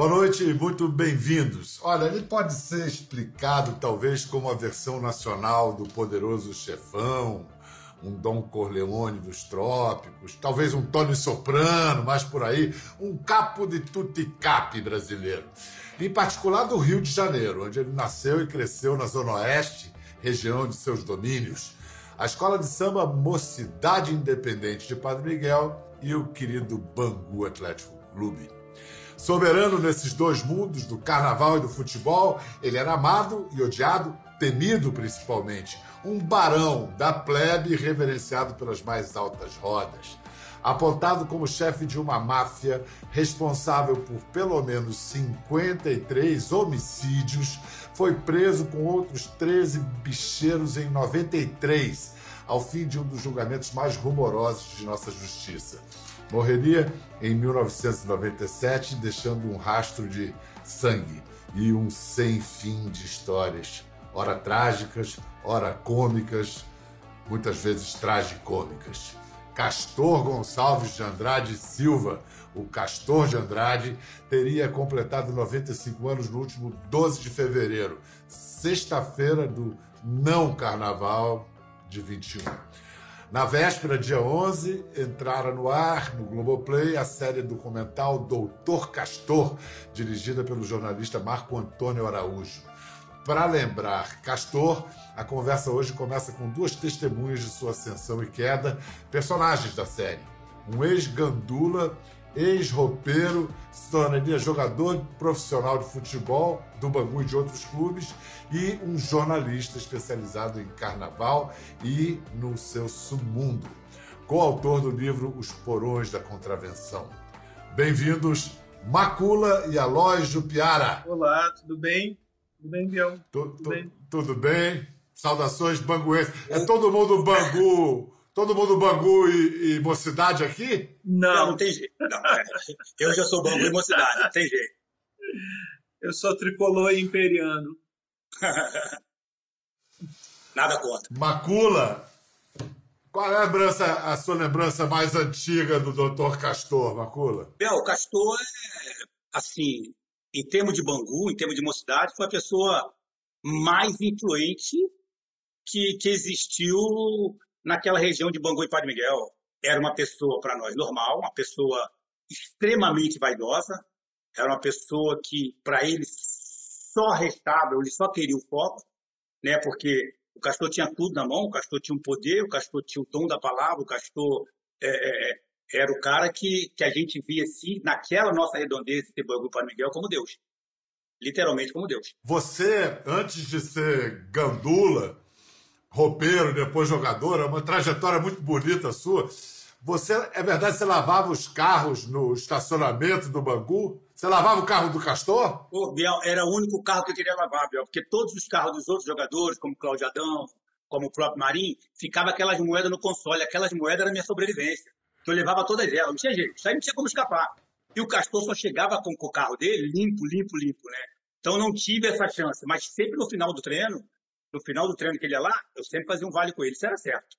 Boa noite e muito bem-vindos. Olha, ele pode ser explicado talvez como a versão nacional do poderoso chefão, um Dom Corleone dos trópicos, talvez um Tony Soprano, mais por aí, um capo de tutti-capi brasileiro. Em particular do Rio de Janeiro, onde ele nasceu e cresceu na Zona Oeste, região de seus domínios. A escola de samba Mocidade Independente de Padre Miguel e o querido Bangu Atlético Clube. Soberano nesses dois mundos, do carnaval e do futebol, ele era amado e odiado, temido principalmente. Um barão da plebe reverenciado pelas mais altas rodas. Apontado como chefe de uma máfia responsável por pelo menos 53 homicídios, foi preso com outros 13 bicheiros em 93, ao fim de um dos julgamentos mais rumorosos de nossa justiça. Morreria em 1997, deixando um rastro de sangue e um sem fim de histórias, ora trágicas, ora cômicas, muitas vezes tragicômicas. Castor Gonçalves de Andrade Silva, o Castor de Andrade, teria completado 95 anos no último 12 de fevereiro, sexta-feira do não carnaval de 21. Na véspera, dia 11, entrara no ar, no Globoplay, a série documental Doutor Castor, dirigida pelo jornalista Marco Antônio Araújo. Para lembrar Castor, a conversa hoje começa com duas testemunhas de sua ascensão e queda, personagens da série. Um ex-gandula ex-roupeiro, se tornaria jogador profissional de futebol do Bangu e de outros clubes e um jornalista especializado em carnaval e no seu submundo, coautor do livro Os Porões da Contravenção. Bem-vindos, Macula e Aloy Jupiara. Olá, tudo bem? Tudo bem, Biel? Tu, tudo, bem? tudo bem? Saudações banguenses. É todo mundo Bangu Todo mundo Bangu e, e Mocidade aqui? Não. Não, tem jeito. Não, é. Eu já sou Bangu e Mocidade, não tem jeito. Eu sou tricolor e imperiano. Nada contra. Macula, qual é a, lembrança, a sua lembrança mais antiga do Dr. Castor, Macula? Bel, o Castor é, assim, em termos de Bangu, em termos de mocidade, foi a pessoa mais influente que, que existiu naquela região de Bangu e Padre Miguel. Era uma pessoa, para nós, normal, uma pessoa extremamente vaidosa, era uma pessoa que, para ele, só restava, ele só queria o foco, né? porque o Castor tinha tudo na mão, o Castor tinha um poder, o Castor tinha o dom da palavra, o Castor é, é, é era o cara que, que a gente via assim, naquela nossa redondeza de Bangu Padre Miguel como Deus. Literalmente como Deus. Você, antes de ser gandula, roupeiro, depois jogador, é uma trajetória muito bonita sua. Você, é verdade, você lavava os carros no estacionamento do Bangu? Você lavava o carro do Castor? Pô, Biel, era o único carro que eu queria lavar, Biel, porque todos os carros dos outros jogadores, como Cláudio Adão, como o próprio Marinho, ficava aquelas moedas no console. Aquelas moedas eram minha sobrevivência. Eu levava todas elas, não tinha jeito, isso aí não tinha como escapar. E o Castor só chegava com o carro dele limpo, limpo, limpo, né? Então não tive essa chance, mas sempre no final do treino, no final do treino que ele ia lá, eu sempre fazia um vale com ele. Isso era certo.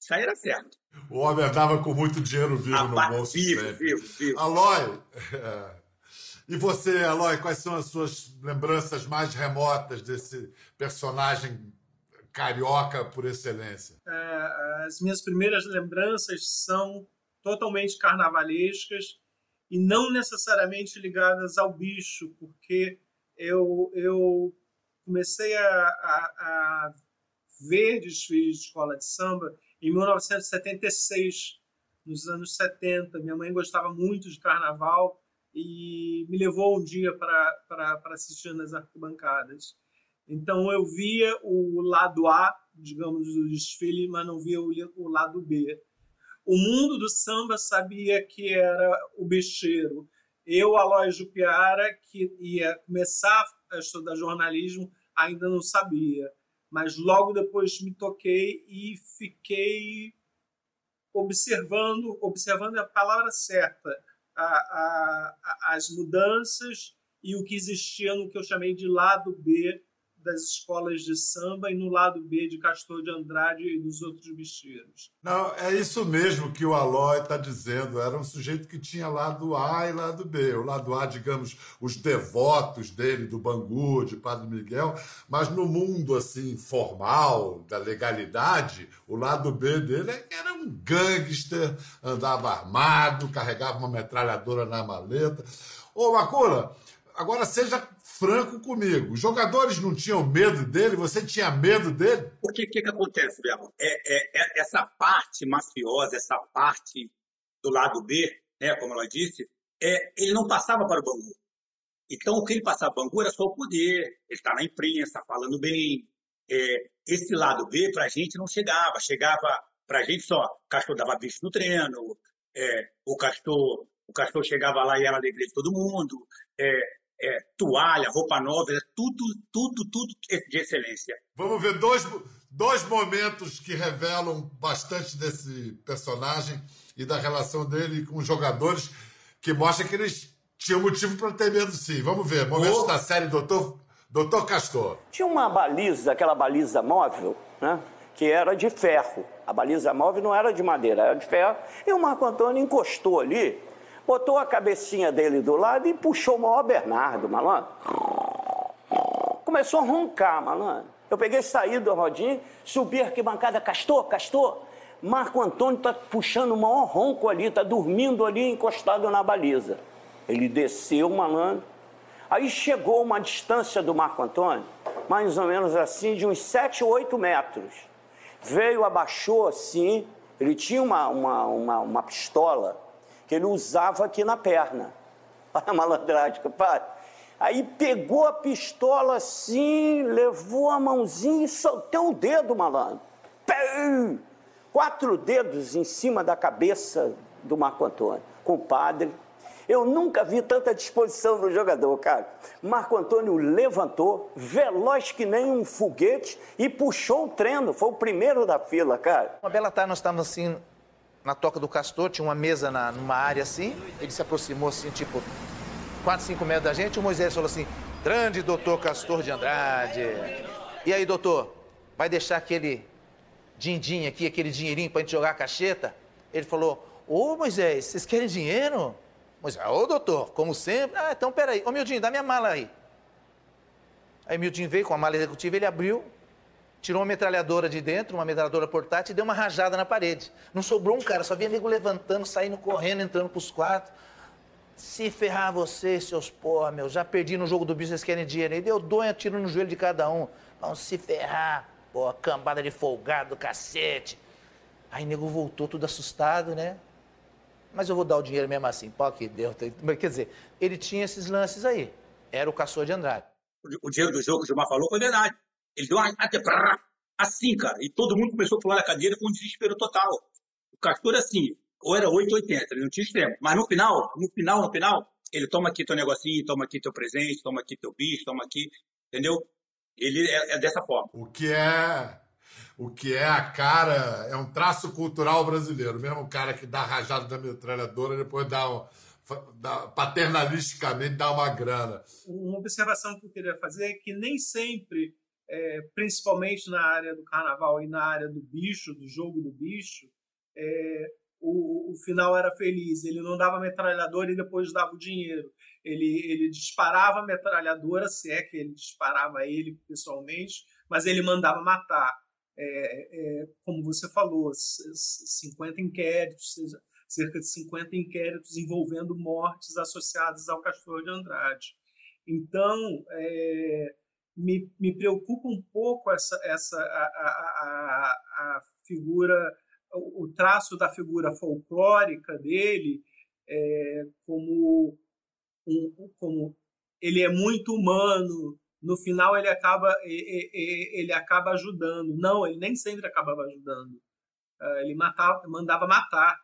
Isso aí era certo. O homem andava com muito dinheiro vivo ah, no bolso. Vivo, sempre. vivo, vivo. Aloy, e você, Aloy, quais são as suas lembranças mais remotas desse personagem carioca por excelência? É, as minhas primeiras lembranças são totalmente carnavalescas e não necessariamente ligadas ao bicho, porque eu, eu comecei a, a, a ver desfiles de escola de samba em 1976, nos anos 70. Minha mãe gostava muito de carnaval e me levou um dia para assistir nas arquibancadas. Então eu via o lado A, digamos, do desfile, mas não via o, lado B. O mundo do samba sabia que era o bicheiro, eu, Aloy Jupiara, que ia começar a estudar jornalismo, ainda não sabia. Mas logo depois me toquei e fiquei observando, observando a palavra certa, a, a, a, as mudanças e o que existia no que eu chamei de lado B das escolas de samba e no lado B de Castor de Andrade e dos outros bicheiros. Não, é isso mesmo que o Aloy está dizendo. Era um sujeito que tinha lado A e lado B. O lado A, digamos, os devotos dele, do Bangu, de Padre Miguel, mas no mundo assim formal, da legalidade, o lado B dele é era um gangster, andava armado, carregava uma metralhadora na maleta. Ô, Macula, agora seja franco comigo. Os jogadores não tinham medo dele? Você tinha medo dele? O que, que, acontece, Belo? É, é, é, essa parte mafiosa, essa parte do lado B, né, como ela disse, é, ele não passava para o Bangu. Então, o que ele passava para o Bangu era só o poder. Ele está na imprensa, falando bem. É, esse lado B, para a gente, não chegava. Chegava para a gente só. O Castor dava bicho no treino, é, o Castor o Castor chegava lá e era alegria de todo mundo. É, é, toalha, roupa nova, é tudo, tudo, tudo de excelência. Vamos ver dois, dois momentos que revelam bastante desse personagem e da relação dele com os jogadores, que mostra que eles tinham motivo para ter medo sim. Vamos ver, momentos oh. da série Doutor, Doutor Castor. Tinha uma baliza, aquela baliza móvel, né? que era de ferro. A baliza móvel não era de madeira, era de ferro. E o Marco Antônio encostou ali botou a cabecinha dele do lado e puxou o maior Bernardo, malandro. Começou a roncar, malandro. Eu peguei, saí do rodinho, subi a arquibancada, castor, castor. Marco Antônio está puxando o maior ronco ali, está dormindo ali encostado na baliza. Ele desceu, malandro. Aí chegou uma distância do Marco Antônio, mais ou menos assim, de uns 7 ou 8 metros. Veio, abaixou assim, ele tinha uma, uma, uma, uma pistola que ele usava aqui na perna. Olha a malandragem, compadre. Aí pegou a pistola assim, levou a mãozinha e soltou o dedo, malandro. Quatro dedos em cima da cabeça do Marco Antônio. Compadre, eu nunca vi tanta disposição no jogador, cara. Marco Antônio levantou, veloz que nem um foguete, e puxou o treino. Foi o primeiro da fila, cara. Uma bela tarde, nós estávamos assim na toca do castor, tinha uma mesa na, numa área assim, ele se aproximou assim, tipo, 4, 5 metros da gente, o Moisés falou assim, grande doutor Castor de Andrade. E aí, doutor, vai deixar aquele din-din aqui, aquele dinheirinho pra gente jogar a cacheta? Ele falou, ô Moisés, vocês querem dinheiro? Moisés, ô doutor, como sempre. Ah, então peraí. Ô Mildinho, dá minha mala aí. Aí Mildinho veio com a mala executiva, ele abriu, tirou uma metralhadora de dentro, uma metralhadora portátil e deu uma rajada na parede. Não sobrou um cara, só via nego levantando, saindo correndo, entrando pros quartos. Se ferrar vocês, seus porra, meu, já perdi no jogo do bicho, vocês querem dinheiro aí? Deu dois tiro no joelho de cada um. Vão se ferrar, pô, cambada de folgado, cacete. Aí nego voltou tudo assustado, né? Mas eu vou dar o dinheiro mesmo assim, pô, que deu. Quer dizer, ele tinha esses lances aí. Era o caçador de Andrade. O dinheiro do jogo que o Gilmar falou foi verdade. Ele deu uma, assim, cara. E todo mundo começou a pular na cadeira com um desespero total. O Castor, assim, ou era 8 ou 80, ele não tinha extremo. Mas no final, no final, no final, ele toma aqui teu negocinho, toma aqui teu presente, toma aqui teu bicho, toma aqui, entendeu? Ele é, é dessa forma. O que é o que é a cara, é um traço cultural brasileiro. Mesmo o cara que dá rajada da metralhadora, depois dá, um, dá paternalisticamente dá uma grana. Uma observação que eu queria fazer é que nem sempre é, principalmente na área do carnaval e na área do bicho, do jogo do bicho, é, o, o, final era feliz. Ele não dava metralhadora e depois dava o dinheiro. Ele, ele disparava a metralhadora, se é que ele disparava ele pessoalmente, mas ele mandava matar. É, é, como você falou, 50 inquéritos, cerca de 50 inquéritos envolvendo mortes associadas ao Castor de Andrade. Então, é, me, me preocupa um pouco essa, essa a, a, a, figura, o, traço da figura folclórica dele, é, como, um, como ele é muito humano, no final ele acaba, ele acaba ajudando. Não, ele nem sempre acabava ajudando. É, ele matava, mandava matar.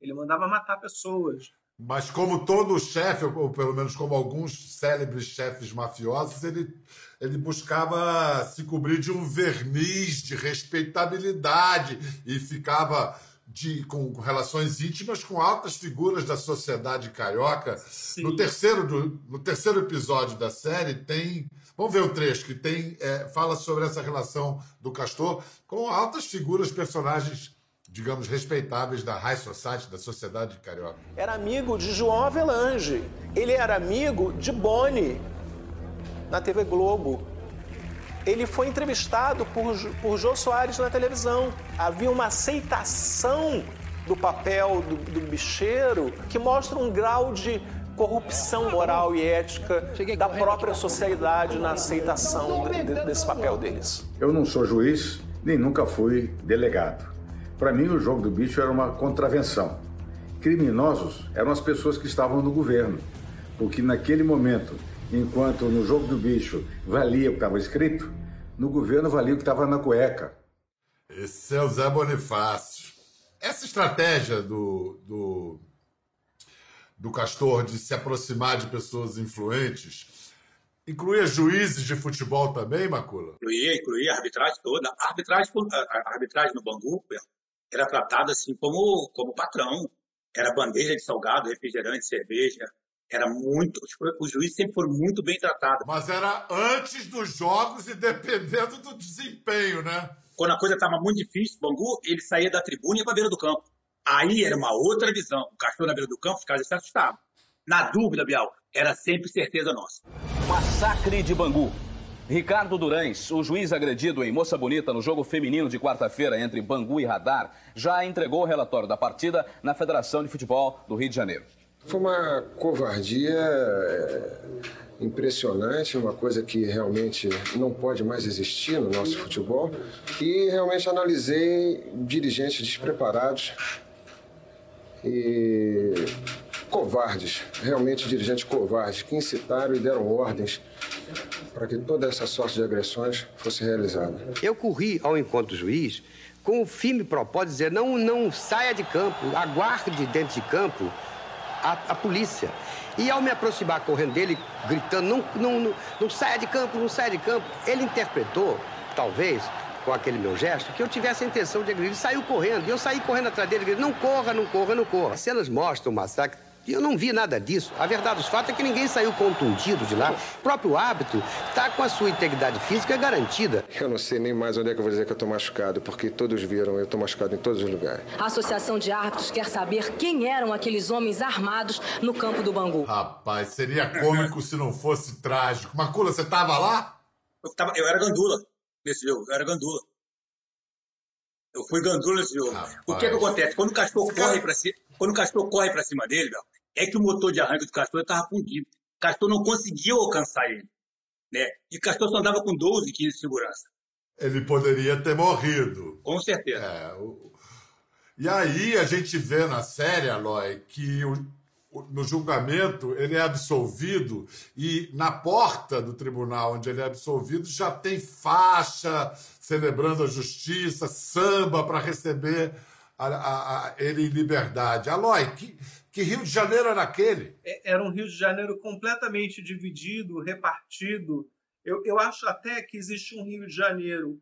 Ele mandava matar pessoas. Mas como todo chefe, ou pelo menos como alguns célebres chefes mafiosos, ele, ele buscava se cobrir de um verniz de respeitabilidade e ficava de, com relações íntimas com altas figuras da sociedade carioca. Sim. No terceiro, do, no terceiro episódio da série tem. Vamos ver o trecho que tem. É, fala sobre essa relação do Castor com altas figuras, personagens, digamos, respeitáveis da high society, da sociedade carioca. Era amigo de João Avelange. Ele era amigo de Boni na TV Globo. Ele foi entrevistado por, por Jô Soares na televisão. Havia uma aceitação do papel do, do bicheiro que mostra um grau de corrupção moral e ética da própria sociedade na aceitação de, de, desse papel deles. Eu não sou juiz, nem nunca fui delegado. Para mim, o jogo do bicho era uma contravenção. Criminosos eram as pessoas que estavam no governo, porque naquele momento Enquanto no jogo do bicho valia o que estava escrito, no governo valia o que estava na cueca. Esse é o Zé Bonifácio. Essa estratégia do, do, do Castor de se aproximar de pessoas influentes incluía juízes de futebol também, Macula? Incluía, incluía a arbitragem toda. A arbitragem, a arbitragem no Bangu era tratada assim como, como patrão. Era bandeja de salgado, refrigerante, cerveja, era muito. Os juízes sempre foram muito bem tratados. Mas era antes dos jogos e dependendo do desempenho, né? Quando a coisa estava muito difícil, o Bangu, ele saía da tribuna e ia para a beira do campo. Aí era uma outra visão. O cachorro na beira do campo, os caras se assustavam. Na dúvida, Bial, era sempre certeza nossa. Massacre de Bangu. Ricardo Durães, o juiz agredido em Moça Bonita no jogo feminino de quarta-feira entre Bangu e Radar, já entregou o relatório da partida na Federação de Futebol do Rio de Janeiro. Foi uma covardia é, impressionante, uma coisa que realmente não pode mais existir no nosso futebol. E realmente analisei dirigentes despreparados e covardes, realmente dirigentes covardes, que incitaram e deram ordens para que toda essa sorte de agressões fosse realizada. Eu corri ao encontro do juiz com o firme propósito de dizer não, não saia de campo, aguarde dentro de campo a, a polícia. E ao me aproximar correndo dele, gritando, não, não, não, não saia de campo, não saia de campo, ele interpretou, talvez, com aquele meu gesto, que eu tivesse a intenção de agredir. Ele saiu correndo, e eu saí correndo atrás dele, gritando, não corra, não corra, não corra. As cenas mostram o massacre e eu não vi nada disso. A verdade dos fatos é que ninguém saiu contundido de lá. O próprio hábito está com a sua integridade física garantida. Eu não sei nem mais onde é que eu vou dizer que eu estou machucado, porque todos viram, eu estou machucado em todos os lugares. A Associação de Árbitros quer saber quem eram aqueles homens armados no campo do Bangu. Rapaz, seria cômico se não fosse trágico. Macula, você estava lá? Eu, tava, eu era gandula nesse jogo, eu era gandula. Eu fui gandula nesse jogo. Rapaz. O que, é que acontece? Quando o cachorro corre para cima, quando o Castor corre para cima dele, é que o motor de arranque do Castor estava fundido. O Castor não conseguiu alcançar ele. Né? E o Castor só andava com 12, 15 de segurança. Ele poderia ter morrido. Com certeza. É, o... E aí a gente vê na série, Aloy, que o, o, no julgamento ele é absolvido e na porta do tribunal onde ele é absolvido já tem faixa celebrando a justiça, samba para receber a, a, a ele em liberdade. Aloy, que, que Rio de Janeiro era aquele? É, era um Rio de Janeiro completamente dividido, repartido. Eu, eu acho até que existe um Rio de Janeiro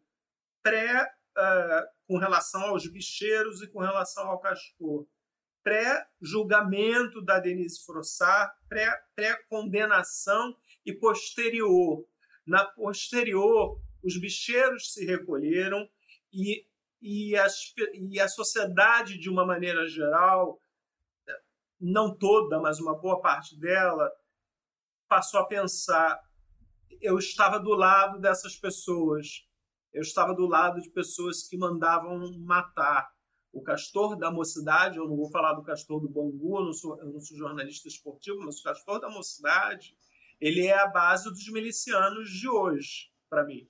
pré uh, com relação aos bicheiros e com relação ao Castor. Pré-julgamento da Denise Frossard, pré-condenação e posterior. Na posterior, os bicheiros se recolheram e e, e a sociedade, de uma maneira geral, não toda, mas uma boa parte dela, passou a pensar: eu estava do lado dessas pessoas, eu estava do lado de pessoas que mandavam matar. O castor da mocidade, eu não vou falar do castor do Bangu, eu não sou, eu não sou jornalista esportivo, mas o castor da mocidade, ele é a base dos milicianos de hoje, para mim.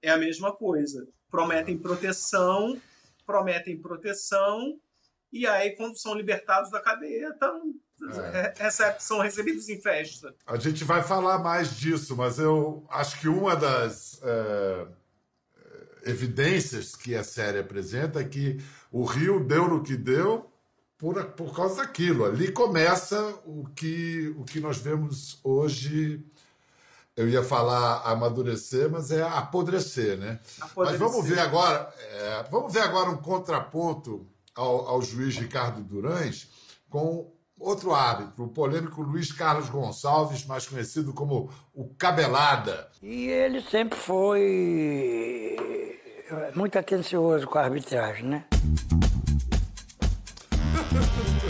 É a mesma coisa prometem proteção, prometem proteção, e aí, quando são libertados da cadeia, então, é. são recebidos em festa. A gente vai falar mais disso, mas eu acho que uma das é, evidências que a série apresenta é que o Rio deu no que deu por, por causa daquilo. Ali começa o que, o que nós vemos hoje Eu ia falar amadurecer, mas é apodrecer, né? Apodrecer. Mas vamos ver agora, é, vamos ver agora um contraponto ao, ao juiz Ricardo Durães com outro árbitro, o polêmico Luiz Carlos Gonçalves, mais conhecido como o Cabelada. E ele sempre foi muito atencioso com a arbitragem, né?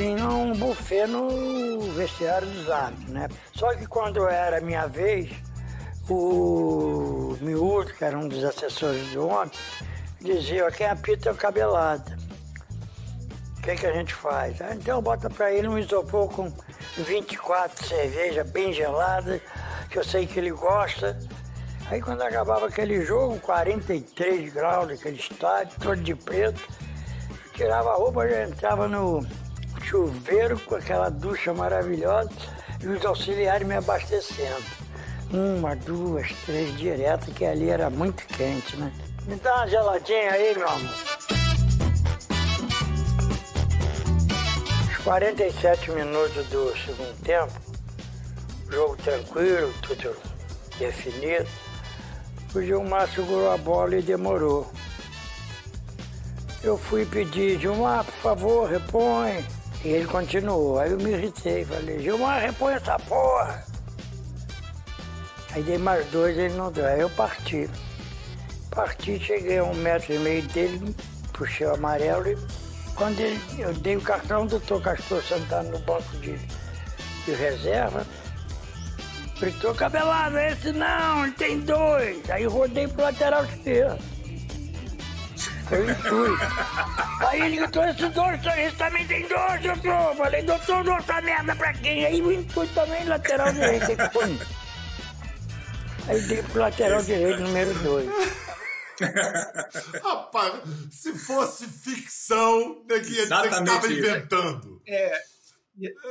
Tinha um buffet no vestiário dos árbitros, né? Só que quando era minha vez, o Miúdo, que era um dos assessores do homem, dizia, quem apita é o cabelada. O que, que a gente faz? Ah, então bota pra ele um isopor com 24 cerveja bem gelada, que eu sei que ele gosta. Aí quando acabava aquele jogo, 43 graus daquele estádio, todo de preto, tirava a roupa, já entrava no chuveiro com aquela ducha maravilhosa e os auxiliares me abastecendo. Uma, duas, três direto, que ali era muito quente, né? Me dá uma geladinha aí, meu amor. Os 47 minutos do segundo tempo, jogo tranquilo, tudo definido. O Gilmar segurou a bola e demorou. Eu fui pedir, Gilmar, por favor, repõe. E ele continuou. Aí eu me irritei, falei, Gilmar, repõe essa porra. Aí dei mais dois, ele não deu. Aí eu parti. Parti, cheguei a um metro e meio dele, puxei o amarelo e quando ele, eu dei o cartão, o doutor Castor sentado no banco de, de reserva, gritou, cabelado, esse não, ele tem dois. Aí rodei pro lateral esquerdo. Foi o intuito. Aí ele gritou, esses dois, esse também tem dois, doutor. Falei, doutor, dou essa merda pra quem? Aí o intuito também, lateral direito, aí foi. Aí dei pro lateral direito, número dois. Rapaz, se fosse ficção, que ia dizer que estava inventando. É,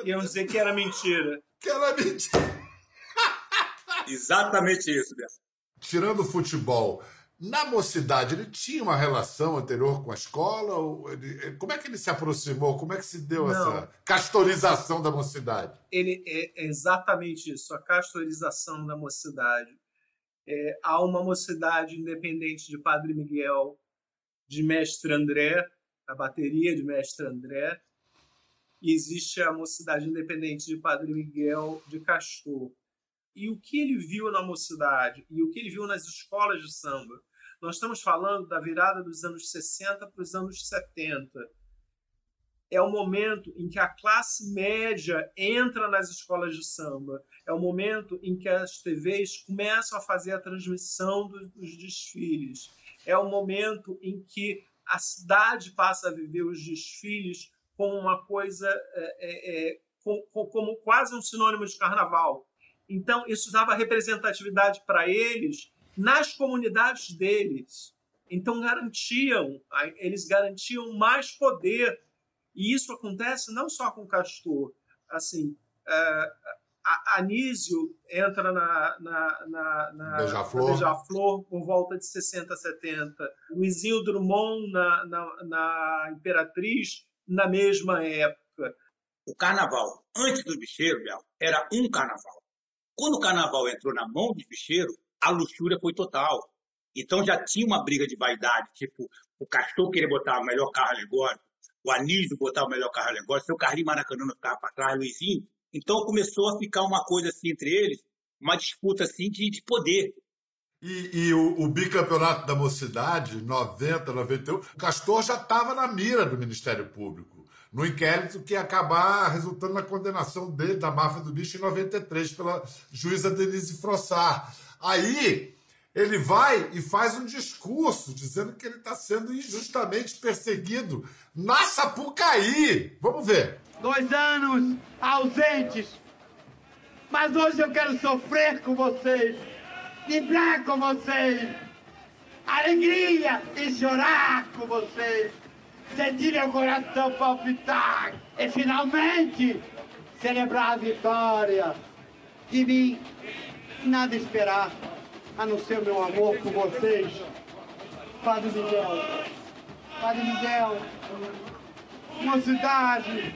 iam dizer que era mentira. Que era mentira. Exatamente isso, Beto. Tirando o futebol, na mocidade, ele tinha uma relação anterior com a escola? Ou ele- como é que ele se aproximou? Como é que se deu Não. essa castorização da mocidade? Ele é exatamente isso, a castorização da mocidade. É, há uma mocidade independente de Padre Miguel, de Mestre André, a bateria de Mestre André, e existe a mocidade independente de Padre Miguel de Castor. E o que ele viu na mocidade e o que ele viu nas escolas de samba? Nós estamos falando da virada dos anos 60 para os anos 70 é o momento em que a classe média entra nas escolas de samba. É o momento em que as TVs começam a fazer a transmissão dos, dos desfiles. É o momento em que a cidade passa a viver os desfiles como uma coisa, é, é, é, com- com- como quase um sinônimo de carnaval. Então, isso dava representatividade para eles nas comunidades deles. Então, garantiam, eles garantiam mais poder e isso acontece não só com Castor. Assim, é, Anísio entra na, na, na, na Beija-Flor. Beija-Flor por volta de 60, 70. Luizinho Drummond na, na, na Imperatriz na mesma época. O carnaval, antes do bicheiro, era um carnaval. Quando o carnaval entrou na mão dos bicheiros, a luxúria foi total. Então já tinha uma briga de vaidade, tipo, o Castor queria botar o melhor carro alegórico, o Anísio botar o melhor carro alegórico, seu Carlinhos Maracanã ficava para trás, Luizinho. Então começou a ficar uma coisa assim entre eles, uma disputa assim de, de poder. E, e o, o bicampeonato da mocidade, 90, 91, o Castor já estava na mira do Ministério Público, no inquérito que ia acabar resultando na condenação dele, da máfia do bicho, em 93, pela juíza Denise Frossar. Aí ele vai e faz um discurso dizendo que ele está sendo injustamente perseguido na Sapucaí. Vamos ver. Dois anos ausentes. Mas hoje eu quero sofrer com vocês, vibrar com vocês, alegria e chorar com vocês, sentir meu coração palpitar e finalmente celebrar a vitória. De mim, nada esperar, a não ser o meu amor por vocês. Padre Miguel, Padre Miguel, mocidade,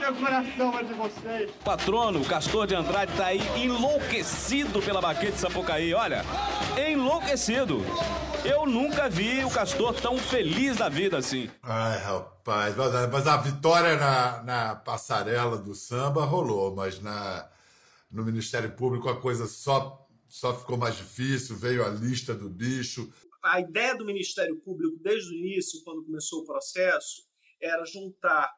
Meu coração é de vocês. Patrono, o Castor de Andrade tá aí enlouquecido pela Baquete Sapucaí. Olha, enlouquecido. Eu nunca vi o Castor tão feliz da vida assim. Ai, rapaz, mas, mas a vitória na, na passarela do samba rolou, mas na, no Ministério Público a coisa só, só ficou mais difícil, veio a lista do bicho. A ideia do Ministério Público, desde o início, quando começou o processo, era juntar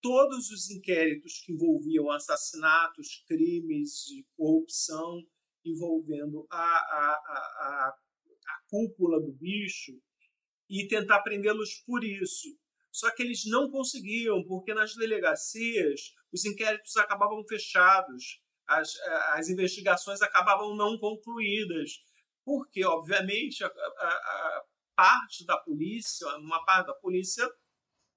todos os inquéritos que envolviam assassinatos, crimes corrupção, envolvendo a, a, a, a cúpula do bicho, e tentar prendê-los por isso. Só que eles não conseguiam, porque nas delegacias os inquéritos acabavam fechados, as, as investigações acabavam não concluídas, porque, obviamente, a, a, a parte da polícia, uma parte da polícia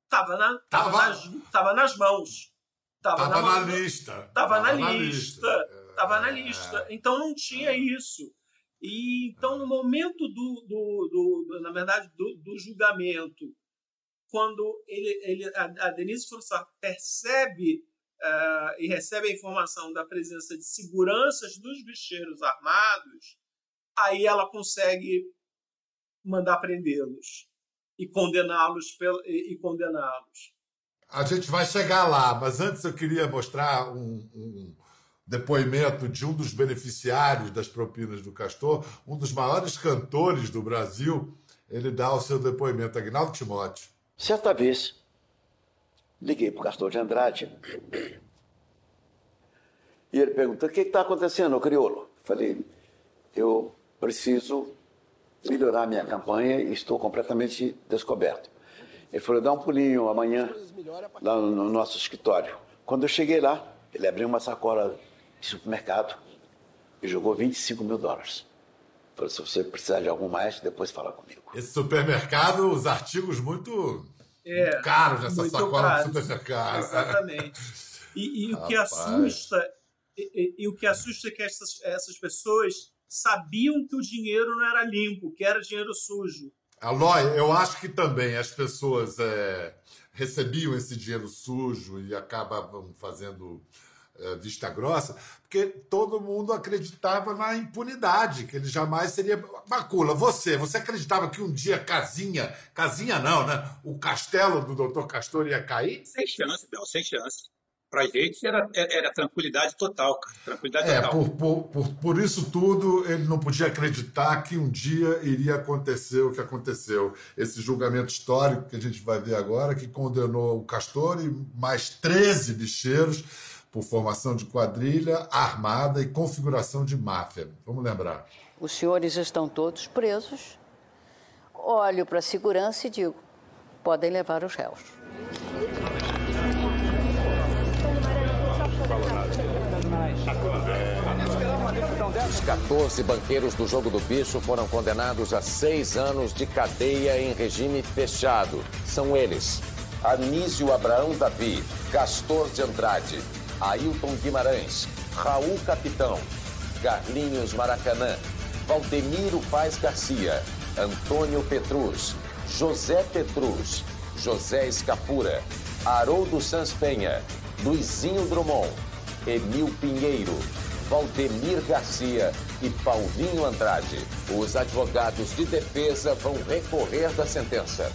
estava na, tava, tava, nas, tava nas mãos. Estava na, na, lista. Estava na, na, lista. Estava na lista. Então não tinha isso. E então, no momento do, do, do, do na verdade, do, do, julgamento, quando ele, ele, a, a Denise Forçar percebe uh, e recebe a informação da presença de seguranças dos bicheiros armados, aí ela consegue mandar prendê-los e condená-los e condená-los. A gente vai chegar lá, mas antes eu queria mostrar um, um, depoimento de um dos beneficiários das propinas do Castor, um dos maiores cantores do Brasil. Ele dá o seu depoimento, Agnaldo Timóteo. Certa vez, liguei para o Castor de Andrade e ele perguntou: o que está acontecendo, crioulo? Falei: eu preciso melhorar minha campanha e estou completamente descoberto. Ele falou, dá um pulinho amanhã lá no nosso escritório. Quando eu cheguei lá, ele abriu uma sacola de supermercado e jogou 25 mil dólares. Falou, se você precisar de algo mais, depois fala comigo. Esse supermercado, os artigos muito, é, nessa muito sacola de supermercado. Exatamente. E, e o que assusta, e, e, o que assusta é que essas, essas pessoas sabiam que o dinheiro não era limpo, que era dinheiro sujo. Aloy, eu acho que também as pessoas é, recebiam esse dinheiro sujo e acabavam fazendo vista grossa, porque todo mundo acreditava na impunidade, que ele jamais seria. Macula, você, você acreditava que um dia Casinha, Casinha não, né? O castelo do doutor Castor ia cair? Sem chance, Bel, sem chance para a gente era, era tranquilidade total, tranquilidade é, total. Por, por, por, por, isso tudo, ele não podia acreditar que um dia iria acontecer o que aconteceu. Esse julgamento histórico que a gente vai ver agora, que condenou o Castor e mais 13 bicheiros por formação de quadrilha armada e configuração de máfia. Vamos lembrar. Os senhores estão todos presos. Olho para a segurança e digo: podem levar os réus. Os 14 banqueiros do jogo do bicho foram condenados a seis anos de cadeia em regime fechado. São eles: Anísio Abraão Davi, Castor de Andrade, Ailton Guimarães, Raul Capitão, Carlinhos Maracanã, Valdemiro Paz Garcia, Antônio Petrus, José Petrus, José Escapura, Haroldo Sans Penha, Luizinho Drummond, Emil Pinheiro, Valdemir Garcia e Paulinho Andrade. Os advogados de defesa vão recorrer da sentença.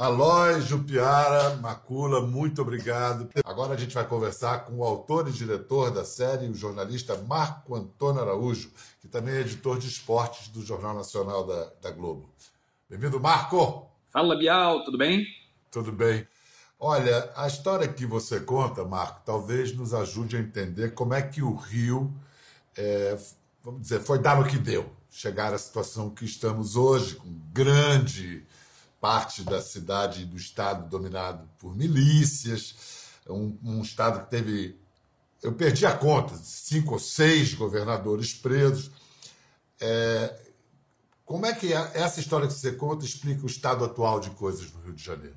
Aloy Jupiara Macula, muito obrigado. Agora a gente vai conversar com o autor e diretor da série, o jornalista Marco Antônio Araújo, que também é editor de esportes do Jornal Nacional da, da Globo. Bem-vindo, Marco! Fala, Bial, tudo bem? Tudo bem. Olha, a história que você conta, Marco, talvez nos ajude a entender como é que o Rio, é, vamos dizer, foi dar o que deu. Chegar à situação que estamos hoje, com grande parte da cidade e do estado dominado por milícias, um, um estado que teve, eu perdi a conta, cinco ou seis governadores presos. É, como é que é, essa história que você conta explica o estado atual de coisas no Rio de Janeiro?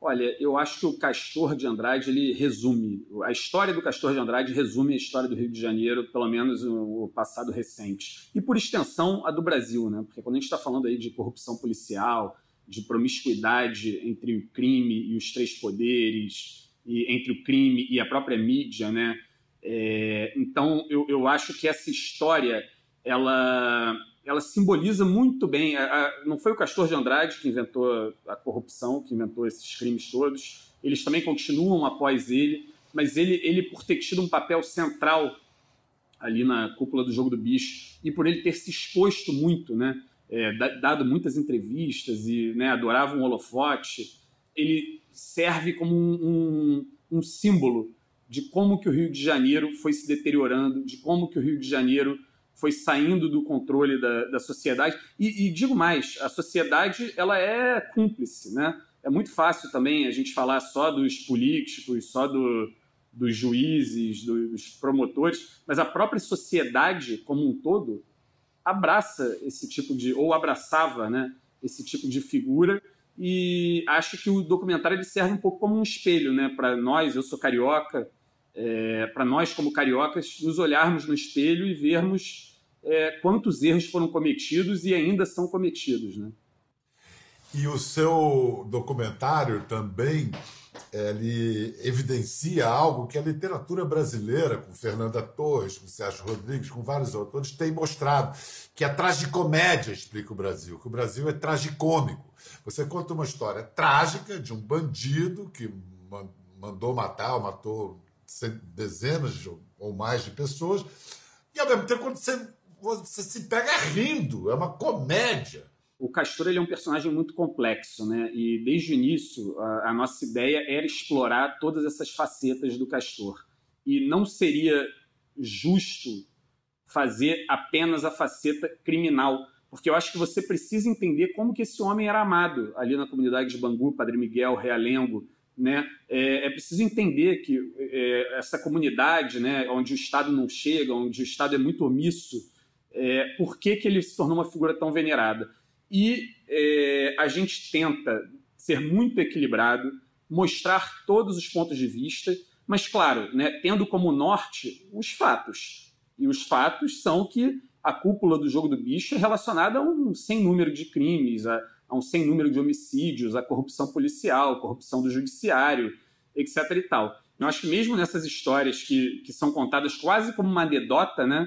Olha, eu acho que o Castor de Andrade ele resume a história do Castor de Andrade resume a história do Rio de Janeiro, pelo menos o passado recente e por extensão a do Brasil, né? Porque quando a gente está falando aí de corrupção policial, de promiscuidade entre o crime e os três poderes, e, entre o crime e a própria mídia, né? É, então, eu, eu acho que essa história, ela, ela simboliza muito bem. A, a, não foi o Castor de Andrade que inventou a corrupção, que inventou esses crimes todos. Eles também continuam após ele, mas ele, ele por ter tido um papel central ali na cúpula do jogo do bicho e por ele ter se exposto muito, né? É, dado muitas entrevistas e né, adorava um holofote, ele serve como um, um, um símbolo de como que o Rio de Janeiro foi se deteriorando, de como que o Rio de Janeiro foi saindo do controle da, da sociedade. E, e, digo mais, a sociedade ela é cúmplice, né? É muito fácil também a gente falar só dos políticos, só do, dos juízes, dos promotores, mas a própria sociedade como um todo abraça esse tipo de, ou abraçava, né, esse tipo de figura e acho que o documentário ele serve um pouco como um espelho, né, para nós, eu sou carioca, é, para nós como cariocas, nos olharmos no espelho e vermos é, quantos erros foram cometidos e ainda são cometidos, né. E o seu documentário também ele evidencia algo que a literatura brasileira, com Fernanda Torres, com Sérgio Rodrigues, com vários autores, tem mostrado, que a tragicomédia explica o Brasil, que o Brasil é tragicômico. Você conta uma história trágica de um bandido que mandou matar, matou dezenas ou mais de pessoas, e ao mesmo tempo, quando você, você se pega rindo, é uma comédia o Castor ele é um personagem muito complexo, né? E desde o início a, a, nossa ideia era explorar todas essas facetas do Castor. E não seria justo fazer apenas a faceta criminal, porque eu acho que você precisa entender como que esse homem era amado ali na comunidade de Bangu, Padre Miguel, Realengo, né? É, é preciso entender que é, essa comunidade, né, onde o Estado não chega, onde o Estado é muito omisso, é, por que, que ele se tornou uma figura tão venerada? E é, a gente tenta ser muito equilibrado, mostrar todos os pontos de vista, mas, claro, né, tendo como norte os fatos. E os fatos são que a cúpula do jogo do bicho é relacionada a um sem número de crimes, a, a um sem número de homicídios, a corrupção policial, corrupção do judiciário, etc. e tal. Eu acho que mesmo nessas histórias que, que são contadas quase como uma anedota, né,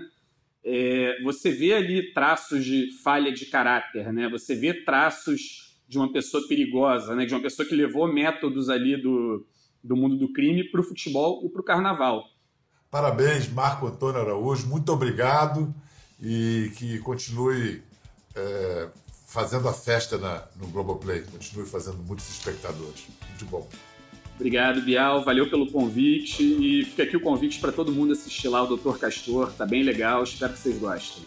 é, você vê ali traços de falha de caráter, né? Você vê traços de uma pessoa perigosa, né? De uma pessoa que levou métodos ali do, do mundo do crime para o futebol e para o carnaval. Parabéns, Marco Antônio Araújo. Muito obrigado e que continue é, fazendo a festa na, no Globoplay. Continue fazendo muitos espectadores. Muito bom. Obrigado, Bial. Valeu pelo convite. E fica aqui o convite para todo mundo assistir lá o Doutor Castor. Tá bem legal. Espero que vocês gostem.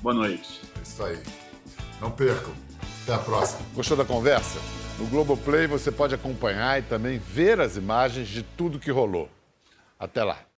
Boa noite. É isso aí. Não percam. Até a próxima. Gostou da conversa? No Globoplay você pode acompanhar e também ver as imagens de tudo que rolou. Até lá.